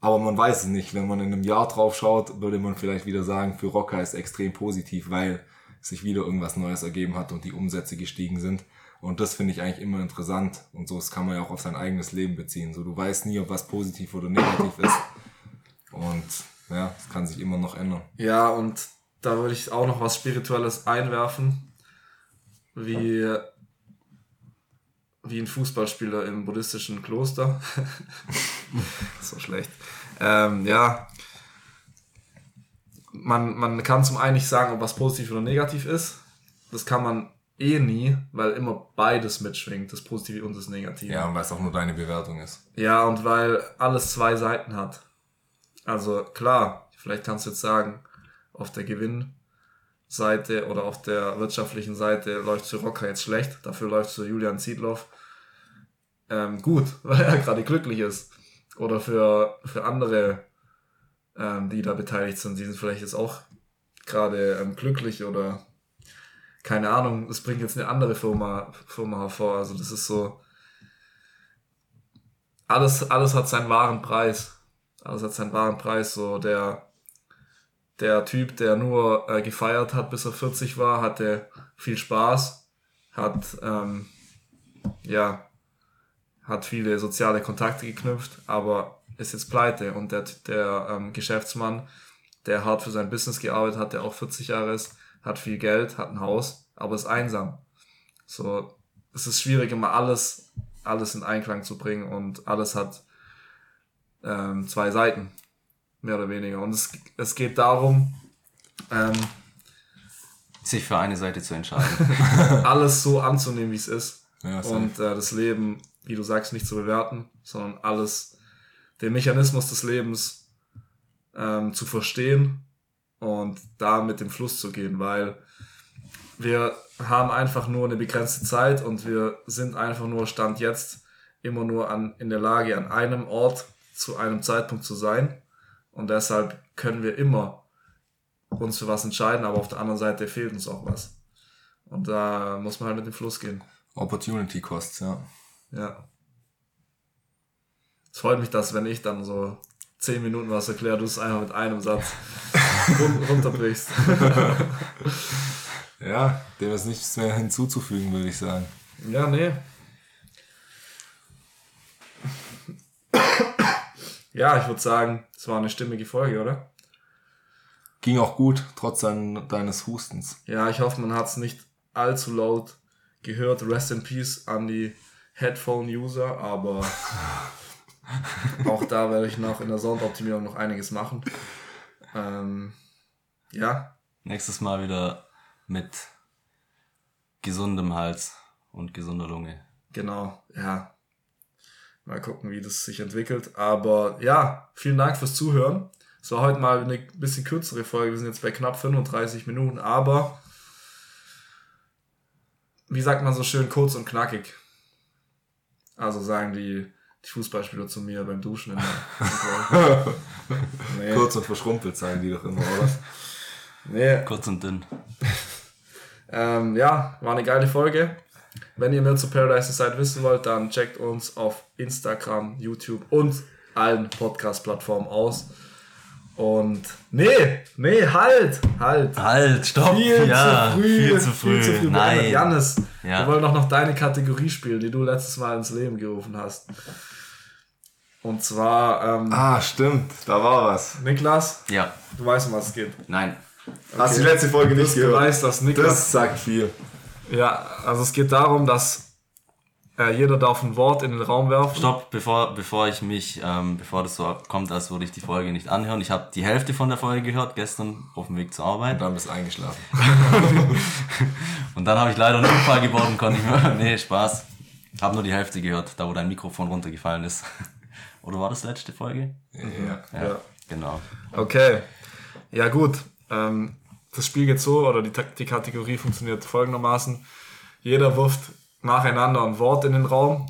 Aber man weiß es nicht. Wenn man in einem Jahr drauf schaut, würde man vielleicht wieder sagen, für Rocker ist extrem positiv, weil sich wieder irgendwas Neues ergeben hat und die Umsätze gestiegen sind. Und das finde ich eigentlich immer interessant. Und so das kann man ja auch auf sein eigenes Leben beziehen. So, du weißt nie, ob was positiv oder negativ ist. Und ja, es kann sich immer noch ändern. Ja, und da würde ich auch noch was Spirituelles einwerfen, wie, wie ein Fußballspieler im buddhistischen Kloster. [laughs] so schlecht. Ähm, ja, man, man kann zum einen nicht sagen, ob was positiv oder negativ ist. Das kann man eh nie, weil immer beides mitschwingt, das Positive und das Negative. Ja, und weil es auch nur deine Bewertung ist. Ja, und weil alles zwei Seiten hat. Also klar, vielleicht kannst du jetzt sagen, auf der Gewinnseite oder auf der wirtschaftlichen Seite läuft für Rocker jetzt schlecht, dafür läuft für Julian Ziedloff ähm, gut, [laughs] weil er gerade glücklich ist. Oder für, für andere, ähm, die da beteiligt sind, die sind vielleicht jetzt auch gerade ähm, glücklich oder keine Ahnung, es bringt jetzt eine andere Firma, Firma hervor. Also das ist so, alles, alles hat seinen wahren Preis. Alles hat seinen wahren Preis. So der, der Typ, der nur äh, gefeiert hat, bis er 40 war, hatte viel Spaß, hat, ähm, ja, hat viele soziale Kontakte geknüpft, aber ist jetzt pleite. Und der, der ähm, Geschäftsmann, der hart für sein Business gearbeitet hat, der auch 40 Jahre ist, hat viel Geld, hat ein Haus, aber ist einsam. So, es ist schwierig, immer alles, alles in Einklang zu bringen und alles hat ähm, zwei Seiten, mehr oder weniger. Und es, es geht darum, ähm, Sich für eine Seite zu entscheiden. [laughs] alles so anzunehmen, wie es ist. Ja, und äh, das Leben, wie du sagst, nicht zu bewerten, sondern alles, den Mechanismus des Lebens ähm, zu verstehen und da mit dem Fluss zu gehen, weil wir haben einfach nur eine begrenzte Zeit und wir sind einfach nur Stand jetzt immer nur an, in der Lage, an einem Ort zu einem Zeitpunkt zu sein. Und deshalb können wir immer uns für was entscheiden, aber auf der anderen Seite fehlt uns auch was. Und da muss man halt mit dem Fluss gehen. Opportunity Costs, ja. Ja. Es freut mich, dass wenn ich dann so zehn Minuten was erkläre, du es einfach mit einem Satz [laughs] run runterbrichst. [laughs] Ja, dem ist nichts mehr hinzuzufügen, würde ich sagen. ja, nee. Ja, ich würde sagen, es war eine stimmige Folge, oder? Ging auch gut, trotz dein, deines Hustens. Ja, ich hoffe, man hat es nicht allzu laut gehört. Rest in Peace an die Headphone-User, aber [laughs] auch da werde ich noch in der Soundoptimierung noch einiges machen. Ähm, ja, Nächstes Mal wieder mit gesundem Hals und gesunder Lunge. genau, ja. Mal gucken, wie das sich entwickelt. Aber ja, vielen Dank fürs Zuhören. Es war heute mal eine bisschen kürzere Folge. Wir sind jetzt bei knapp 35 Minuten, aber wie sagt man so schön, kurz und knackig. Also sagen die, die Fußballspieler zu mir beim Duschen immer. [laughs] nee. Kurz und verschrumpelt sagen die doch immer, oder? Nee, Kurz und dünn. [laughs] Ähm, ja, war eine geile Folge. Wenn ihr mehr zu Paradise Society wissen wollt, dann checkt uns auf Instagram, YouTube und allen Podcast-Plattformen aus. Und nee, nee, halt, halt. Halt, stopp. Viel ja, zu früh, Viel zu früh. beendet. Nein. Jannis, Ja. wir wollen doch noch deine Kategorie spielen, die du letztes Mal ins Leben gerufen hast. Und zwar, ähm, Ah, stimmt, da war was. Niklas, Ja. du weißt, um was es geht. Nein. Hast du die letzte Folge Das nicht gehört? beweist, dass Niklas Das sagt viel. Ja, also es geht darum, dass äh, jeder darf ein Wort in den Raum werfen. Stopp, bevor, bevor ich mich, ähm, bevor das so kommt, als würde ich die Folge nicht anhören. Ich habe die Hälfte von der Folge gehört, gestern auf dem Weg zur Arbeit. Dann bist du eingeschlafen. [laughs] Und dann habe ich leider einen Unfall und konnte nicht mehr. Nee, Spaß. Habe nur die Hälfte gehört, da wo dein Mikrofon runtergefallen ist. [laughs] Oder war das letzte Folge? Ja. Ja. Genau. Okay. Ja gut. Ähm, das Spiel geht so, oder die, die Kategorie funktioniert folgendermaßen. Jeder wirft nacheinander ein Wort in den Raum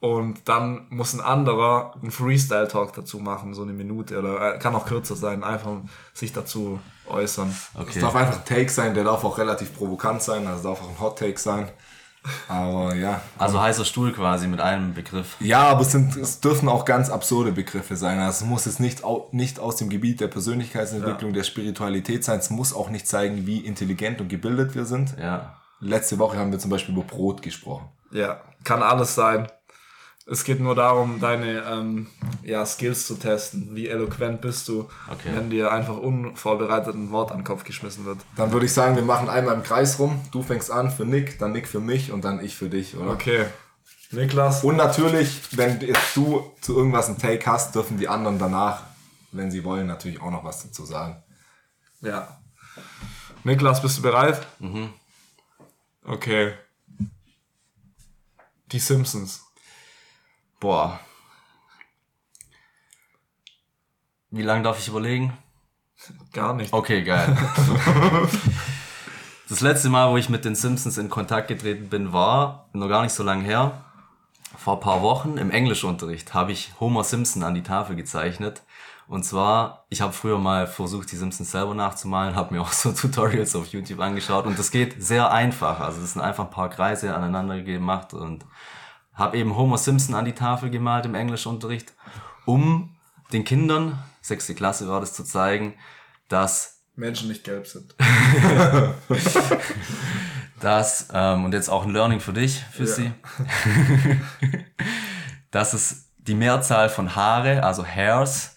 und dann muss ein anderer einen Freestyle-Talk dazu machen, so eine Minute oder äh, kann auch kürzer sein, einfach sich dazu äußern. Es Okay. darf einfach ein Take sein, der darf auch relativ provokant sein, also darf auch ein Hot Take sein. Aber ja. Also heißer Stuhl quasi mit einem Begriff. Ja, aber es, sind, es dürfen auch ganz absurde Begriffe sein. Also es muss jetzt nicht, nicht aus dem Gebiet der Persönlichkeitsentwicklung, der Spiritualität sein. Es muss auch nicht zeigen, wie intelligent und gebildet wir sind. Ja. Letzte Woche haben wir zum Beispiel über Brot gesprochen. Ja, kann alles sein. Es geht nur darum, deine ähm, ja, Skills zu testen. Wie eloquent bist du, Okay. wenn dir einfach unvorbereitet ein Wort an den Kopf geschmissen wird. Dann würde ich sagen, wir machen einmal im Kreis rum. Du fängst an für Nick, dann Nick für mich und dann ich für dich, oder? Okay. Niklas? Und natürlich, wenn jetzt du zu irgendwas einen Take hast, dürfen die anderen danach, wenn sie wollen, natürlich auch noch was dazu sagen. Ja. Niklas, bist du bereit? Mhm. Okay. Die Simpsons. Boah. Wie lange darf ich überlegen? Gar nicht. Okay, geil. [laughs] Das letzte Mal, wo ich mit den Simpsons in Kontakt getreten bin, war noch gar nicht so lange her. Vor ein paar Wochen im Englischunterricht habe ich Homer Simpson an die Tafel gezeichnet. Und zwar, ich habe früher mal versucht, die Simpsons selber nachzumalen, habe mir auch so Tutorials auf YouTube angeschaut und das geht sehr einfach. Also das sind einfach ein paar Kreise aneinander gemacht und habe eben Homer Simpson an die Tafel gemalt im Englischunterricht, um den Kindern, sechste Klasse war das, zu zeigen, dass Menschen nicht gelb sind. [laughs] dass, ähm, und jetzt auch ein Learning für dich, für Ja. sie, [laughs] dass es die Mehrzahl von Haare, also Hairs,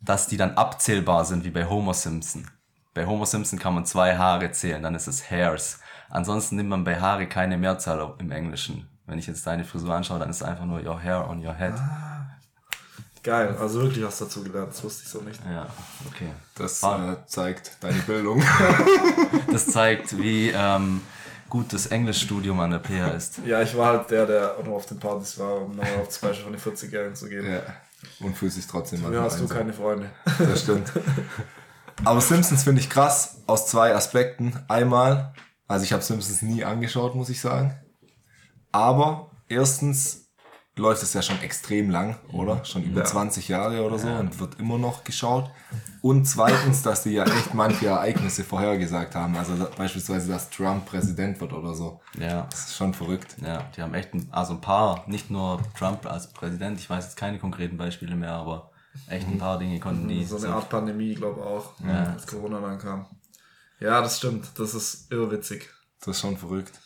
dass die dann abzählbar sind, wie bei Homer Simpson. Bei Homer Simpson kann man zwei Haare zählen, dann ist es Hairs. Ansonsten nimmt man bei Haare keine Mehrzahl im Englischen. Wenn ich jetzt deine Frisur anschaue, dann ist es einfach nur your hair on your head. Geil, also wirklich was dazu gelernt, das wusste ich so nicht. Ja, okay. Das Ah. äh, zeigt deine Bildung. [laughs] Das zeigt, wie ähm, gut das Englischstudium an der PH ist. Ja, ich war halt der, der auch noch auf den Partys war, um nochmal auf das Beispiel von den 40-Jährigen zu gehen. ja. Und fühlt sich trotzdem Ja, manchmal hast du einsam. keine Freunde. Das stimmt. [laughs] Aber Simpsons finde ich krass aus zwei Aspekten. Einmal, also ich habe Simpsons nie angeschaut, muss ich sagen. Aber erstens läuft es ja schon extrem lang, oder? Schon über Ja. 20 Jahre oder so und wird immer noch geschaut. Und zweitens, dass die ja echt manche Ereignisse vorhergesagt haben. Also da, beispielsweise, dass Trump Präsident wird oder so. Ja. Das ist schon verrückt. Ja, die haben echt ein, also ein paar, nicht nur Trump als Präsident, ich weiß jetzt keine konkreten Beispiele mehr, aber echt ein paar Dinge konnten die. So eine Art Pandemie, glaube auch, Ja. als Corona dann kam. Ja, das stimmt. Das ist irrwitzig. Das ist schon verrückt.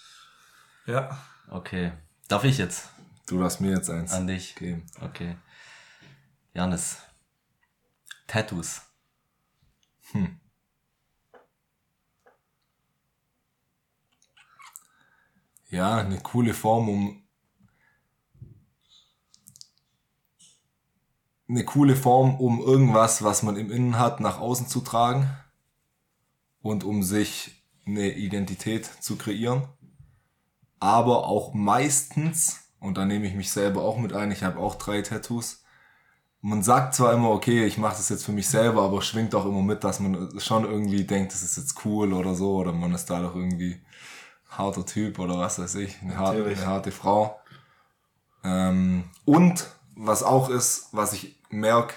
Ja. Okay. Darf ich jetzt Du darfst mir jetzt eins an dich? geben. Okay. Janis. Tattoos. Ja, eine coole Form, um eine coole Form, um irgendwas, was man im Innen hat, nach außen zu tragen und um sich eine Identität zu kreieren. Aber auch meistens, Und da nehme ich mich selber auch mit ein. Ich habe auch drei Tattoos. Man sagt zwar immer, okay, ich mache das jetzt für mich selber, aber schwingt auch immer mit, dass man schon irgendwie denkt, das ist jetzt cool oder so, oder man ist da doch irgendwie harter Typ oder was weiß ich, eine, harte, eine harte Frau. Ähm, und was auch ist, was ich merk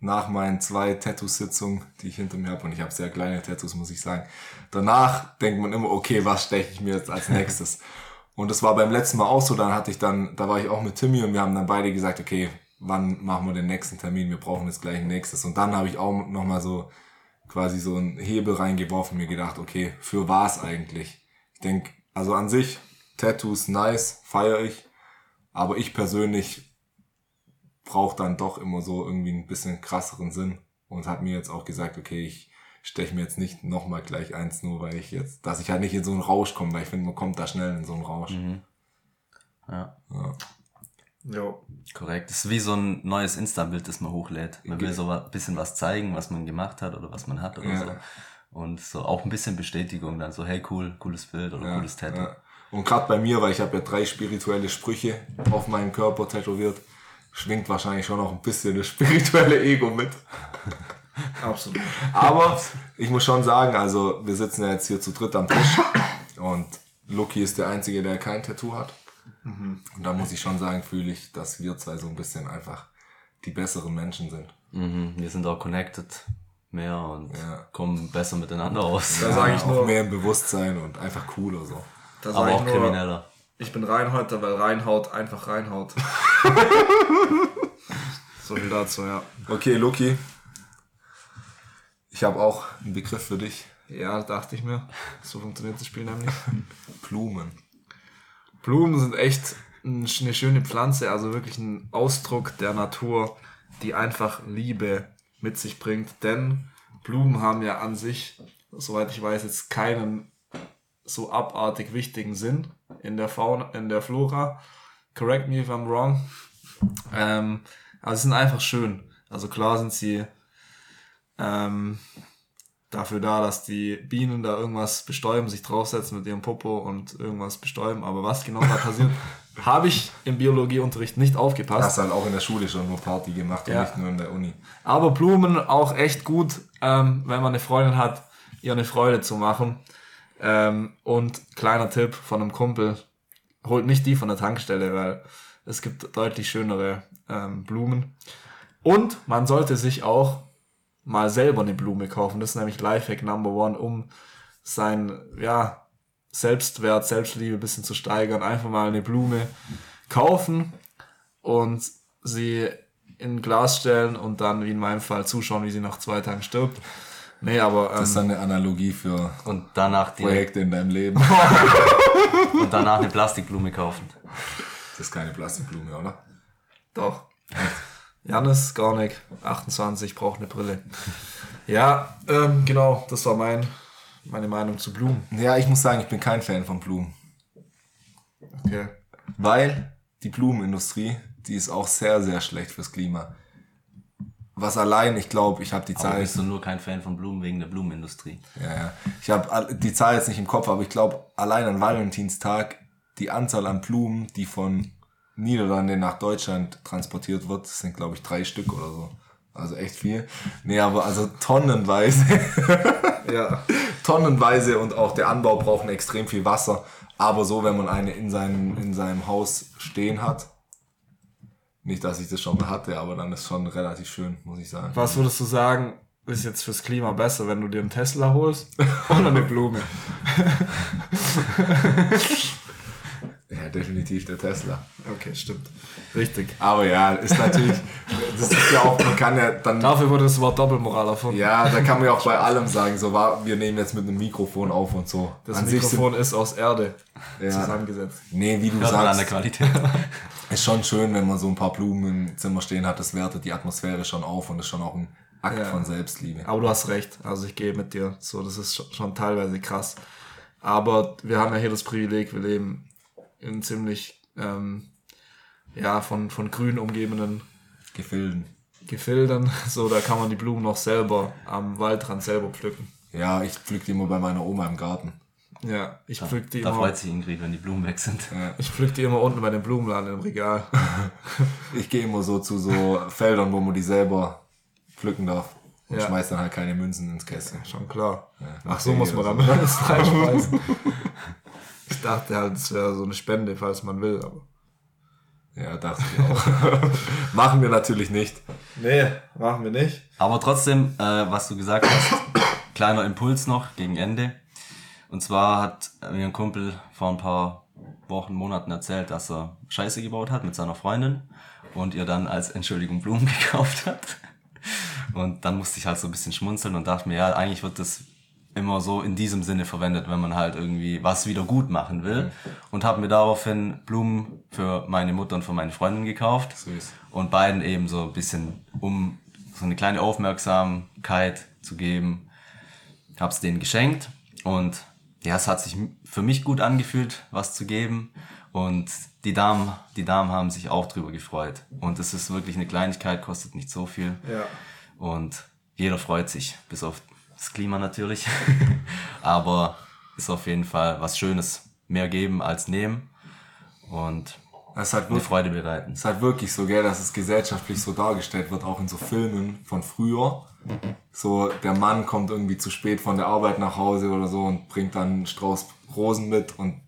nach meinen zwei Tattoo-Sitzungen, die ich hinter mir habe, und ich habe sehr kleine Tattoos, muss ich sagen, danach denkt man immer, okay, was steche ich mir jetzt als nächstes? [laughs] und das war beim letzten Mal auch so, dann hatte ich dann, da war ich auch mit Timmy und wir haben dann beide gesagt, okay, wann machen wir den nächsten Termin, wir brauchen jetzt gleich ein nächstes. Und dann habe ich auch nochmal so quasi so einen Hebel reingeworfen mir gedacht, okay, für was eigentlich? Ich denke, also an sich, Tattoos nice, feiere ich, aber ich persönlich brauche dann doch immer so irgendwie ein bisschen krasseren Sinn und habe mir jetzt auch gesagt, okay, ich steche mir jetzt nicht nochmal gleich eins, nur weil ich jetzt, dass ich halt nicht in so einen Rausch komme, weil ich finde, man kommt da schnell in so einen Rausch. Ja, Ja. Jo. korrekt. Das ist wie so ein neues Insta-Bild, das man hochlädt. Man will so ein bisschen was zeigen, was man gemacht hat oder was man hat oder Ja. so. Und so auch ein bisschen Bestätigung dann so, hey cool, cooles Bild oder cooles Tattoo. Ja. Und gerade bei mir, weil ich habe ja drei spirituelle Sprüche auf meinem Körper tätowiert, schwingt wahrscheinlich schon noch ein bisschen das spirituelle Ego mit. Absolut. Aber ich muss schon sagen, also wir sitzen ja jetzt hier zu dritt am Tisch und Lucky ist der Einzige, der kein Tattoo hat. Und da muss ich schon sagen, fühle ich, dass wir zwei so ein bisschen einfach die besseren Menschen sind. Mhm, wir sind auch connected mehr und Ja. kommen besser miteinander aus. Da sage ich auch nur, mehr im Bewusstsein und einfach cooler so. Aber auch nur, krimineller. Ich bin Reinhäuter, weil Reinhaut einfach reinhaut. [laughs] so viel dazu, ja. Okay, Lucky. Ich habe auch einen Begriff für dich. Ja, dachte ich mir. So funktioniert das Spiel nämlich. [laughs] Blumen. Blumen sind echt ein- eine schöne Pflanze, also wirklich ein Ausdruck der Natur, die einfach Liebe mit sich bringt. Denn Blumen haben ja an sich, soweit ich weiß, jetzt keinen so abartig wichtigen Sinn in der Fauna, in der Flora. Correct me if I'm wrong. Ähm, aber sie sind einfach schön. Also klar sind sie ähm, dafür da, dass die Bienen da irgendwas bestäuben, sich draufsetzen mit ihrem Popo und irgendwas bestäuben. Aber was genau da passiert, [laughs] habe ich im Biologieunterricht nicht aufgepasst. Hast halt auch in der Schule schon nur Party gemacht und Ja. nicht nur in der Uni. Aber Blumen auch echt gut, ähm, wenn man eine Freundin hat, ihr eine Freude zu machen. Ähm, und kleiner Tipp von einem Kumpel, holt nicht die von der Tankstelle, weil es gibt deutlich schönere ähm, Blumen. Und man sollte sich auch mal selber eine Blume kaufen. Das ist nämlich Lifehack Number One, um sein ja, Selbstwert, Selbstliebe ein bisschen zu steigern. Einfach mal eine Blume kaufen und sie in ein Glas stellen und dann, wie in meinem Fall, zuschauen, wie sie nach zwei Tagen stirbt. Nee, aber Das ähm, ist dann eine Analogie für Und danach, Projekte in deinem Leben. und danach eine Plastikblume kaufen. Das ist keine Plastikblume, oder? doch. Janis Garnick, 28, braucht eine Brille. Ja, ähm, genau, das war mein, meine Meinung zu Blumen. Ja, ich muss sagen, ich bin kein Fan von Blumen. Okay. Weil die Blumenindustrie, die ist auch sehr, sehr schlecht fürs Klima. Was allein, ich glaube, ich habe die Aber Zahl, bist du nur kein Fan von Blumen wegen der Blumenindustrie. ja, ja, ich habe die Zahl jetzt nicht im Kopf, aber ich glaube, allein an Valentinstag die Anzahl an Blumen, die von Niederlande nach Deutschland transportiert wird, das sind glaube ich drei Stück oder so. Also echt viel. Nee, aber also tonnenweise. [laughs] Ja. tonnenweise und auch der Anbau braucht extrem viel Wasser. Aber so, wenn man eine in seinem, in seinem Haus stehen hat, nicht, dass ich das schon mal hatte, aber dann ist schon relativ schön, muss ich sagen. Was würdest du sagen, ist jetzt fürs Klima besser, wenn du dir einen Tesla holst oder eine Blume? [laughs] Ja, definitiv der Tesla. Okay, stimmt. Richtig. Aber ja, ist natürlich, das ist ja auch, man kann ja dann, Dafür wurde das Wort Doppelmoral erfunden. ja, da kann man ja auch bei allem sagen, so war, wir nehmen jetzt mit einem Mikrofon auf und so. Das An Mikrofon ist aus Erde Ja. zusammengesetzt. nee, wie du Hört man an der sagst, Qualität. [laughs] ist schon schön, wenn man so ein paar Blumen im Zimmer stehen hat, das wertet die Atmosphäre schon auf und ist schon auch ein Akt Ja. von Selbstliebe. Aber du hast recht. Also ich gehe mit dir. So, das ist schon- teilweise krass. Aber wir haben ja hier das Privileg, wir leben in ziemlich ähm, ja von von grün umgebenen Gefilden. Gefilden. [laughs] So, da kann man die Blumen noch selber am Waldrand selber pflücken. Ja, ich pflück die immer bei meiner Oma im Garten. Ja, ich Da, pflück die da immer. freut sich Ingrid, wenn die Blumen weg sind. Ich pflück die immer unten bei dem Blumenladen im Regal. [laughs] Ich gehe immer so zu so Feldern, wo man die selber pflücken darf. Und Ja. schmeiß dann halt keine Münzen ins Kästchen. Schon klar. Ja, Ach, so muss man dann alles [laughs] reinschmeißen. [laughs] Ich dachte halt, es wäre so eine Spende, falls man will, aber. Ja, dachte ich auch. Machen wir natürlich nicht. Nee, machen wir nicht. Aber trotzdem, äh, was du gesagt hast, [coughs] kleiner Impuls noch gegen Ende. Und zwar hat mir ein Kumpel vor ein paar Wochen, Monaten erzählt, dass er Scheiße gebaut hat mit seiner Freundin und ihr dann als Entschuldigung Blumen [laughs] gekauft hat. Und dann musste ich halt so ein bisschen schmunzeln und dachte mir, ja, eigentlich wird das immer so in diesem Sinne verwendet, wenn man halt irgendwie was wieder gut machen will. Und habe mir daraufhin Blumen für meine Mutter und für meine Freundin gekauft. Süß. Und beiden eben so ein bisschen, um so eine kleine Aufmerksamkeit zu geben, hab's denen geschenkt. Und ja, es hat sich für mich gut angefühlt, was zu geben. Und die Damen, die Damen haben sich auch drüber gefreut. Und es ist wirklich eine Kleinigkeit, kostet nicht so viel. Ja. Und jeder freut sich, bis auf das Klima natürlich. [laughs] Aber ist auf jeden Fall was Schönes. Mehr geben als nehmen. Und Es ist halt eine wirklich, Freude bereiten. es ist halt wirklich so, gell, dass es gesellschaftlich so dargestellt wird, auch in so Filmen von früher. So, der Mann kommt irgendwie zu spät von der Arbeit nach Hause oder so und bringt dann einen Strauß Rosen mit und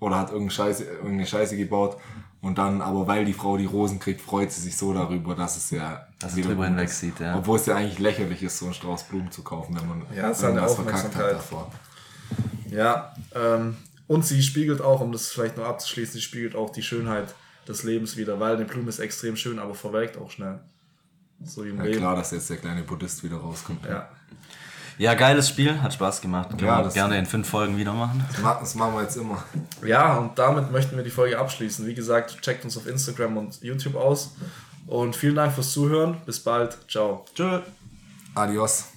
oder hat irgendeine Scheiße, irgendeine Scheiße gebaut. Und dann, aber weil die Frau die Rosen kriegt, freut sie sich so darüber, dass es ja Dass es wieder drüber hinweg ist. sieht, ja. Obwohl es ja eigentlich lächerlich ist, so einen Strauß Blumen zu kaufen, wenn man Ja, halt irgendwas verkackt hat davor. Ja, ähm, und sie spiegelt auch, um das vielleicht noch abzuschließen, sie spiegelt auch die Schönheit des Lebens wieder, weil eine Blume ist extrem schön, aber verwelkt auch schnell. So wie im Ja, Leben. klar, dass jetzt der kleine Buddhist wieder rauskommt. Ja. Ja, geiles Spiel, hat Spaß gemacht. Können Ja, wir das- gerne in fünf Folgen wieder machen. Das ma- Das machen wir jetzt immer. ja, und damit möchten wir die Folge abschließen. Wie gesagt, checkt uns auf Instagram und YouTube aus. Und vielen Dank fürs Zuhören. Bis bald. Ciao. Tschö. Adios.